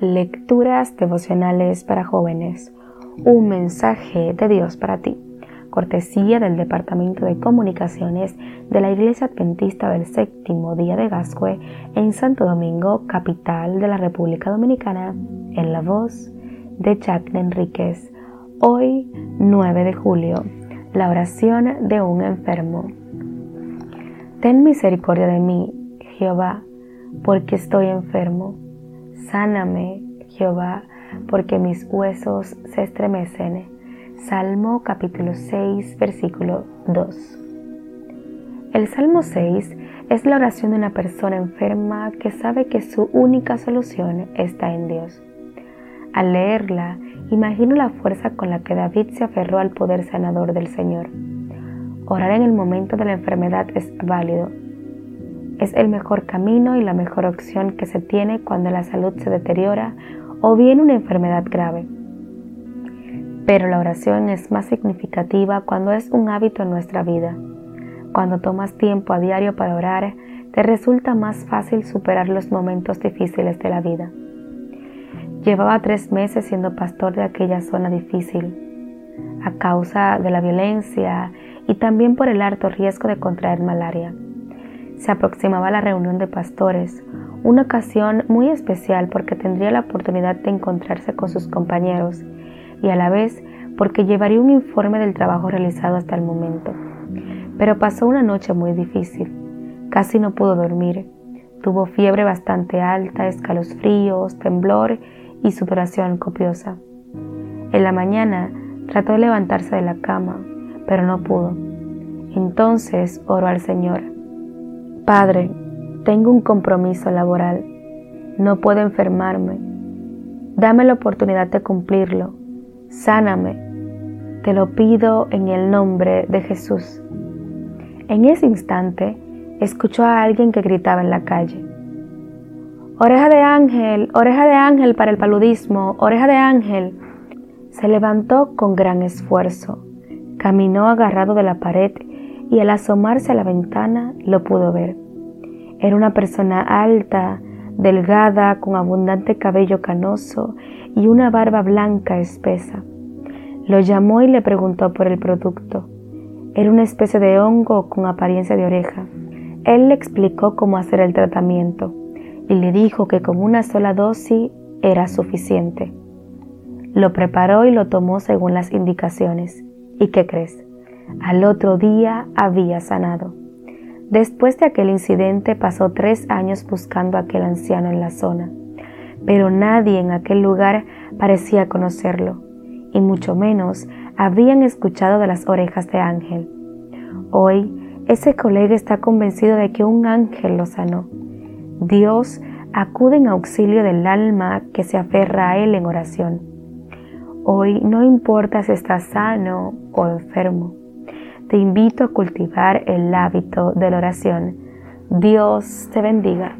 Lecturas devocionales para jóvenes. Un mensaje de Dios para ti. Cortesía del Departamento de Comunicaciones de la Iglesia Adventista del Séptimo Día de Gascue en Santo Domingo, capital de la República Dominicana, en la voz de Jack Enríquez. Hoy, 9 de julio, la oración de un enfermo. Ten misericordia de mí, Jehová, porque estoy enfermo Sáname, Jehová, porque mis huesos se estremecen. Salmo capítulo 6, versículo 2. El Salmo 6 es la oración de una persona enferma que sabe que su única solución está en Dios. Al leerla, imagino la fuerza con la que David se aferró al poder sanador del Señor. Orar en el momento de la enfermedad es válido, es el mejor camino y la mejor opción que se tiene cuando la salud se deteriora o viene una enfermedad grave. Pero la oración es más significativa cuando es un hábito en nuestra vida. Cuando tomas tiempo a diario para orar, te resulta más fácil superar los momentos difíciles de la vida. Llevaba tres meses siendo pastor de aquella zona difícil, a causa de la violencia y también por el alto riesgo de contraer malaria. Se aproximaba la reunión de pastores, una ocasión muy especial porque tendría la oportunidad de encontrarse con sus compañeros y a la vez porque llevaría un informe del trabajo realizado hasta el momento. Pero pasó una noche muy difícil. Casi no pudo dormir. Tuvo fiebre bastante alta, escalofríos, temblor y sudoración copiosa. En la mañana trató de levantarse de la cama, pero no pudo. Entonces oró al Señor Padre, tengo un compromiso laboral. No puedo enfermarme. Dame la oportunidad de cumplirlo. Sáname. Te lo pido en el nombre de Jesús. En ese instante, escuchó a alguien que gritaba en la calle. Oreja de ángel, oreja de ángel para el paludismo, oreja de ángel. Se levantó con gran esfuerzo, caminó agarrado de la pared y al asomarse a la ventana lo pudo ver. Era una persona alta, delgada, con abundante cabello canoso y una barba blanca espesa. Lo llamó y le preguntó por el producto. Era una especie de hongo con apariencia de oreja. Él le explicó cómo hacer el tratamiento y le dijo que con una sola dosis era suficiente. Lo preparó y lo tomó según las indicaciones. ¿Y qué crees? Al otro día había sanado. Después de aquel incidente pasó tres años buscando a aquel anciano en la zona, pero nadie en aquel lugar parecía conocerlo, y mucho menos habían escuchado de las orejas de ángel. Hoy ese colega está convencido de que un ángel lo sanó. Dios acude en auxilio del alma que se aferra a Él en oración. Hoy no importa si estás sano o enfermo, te invito a cultivar el hábito de la oración. Dios te bendiga.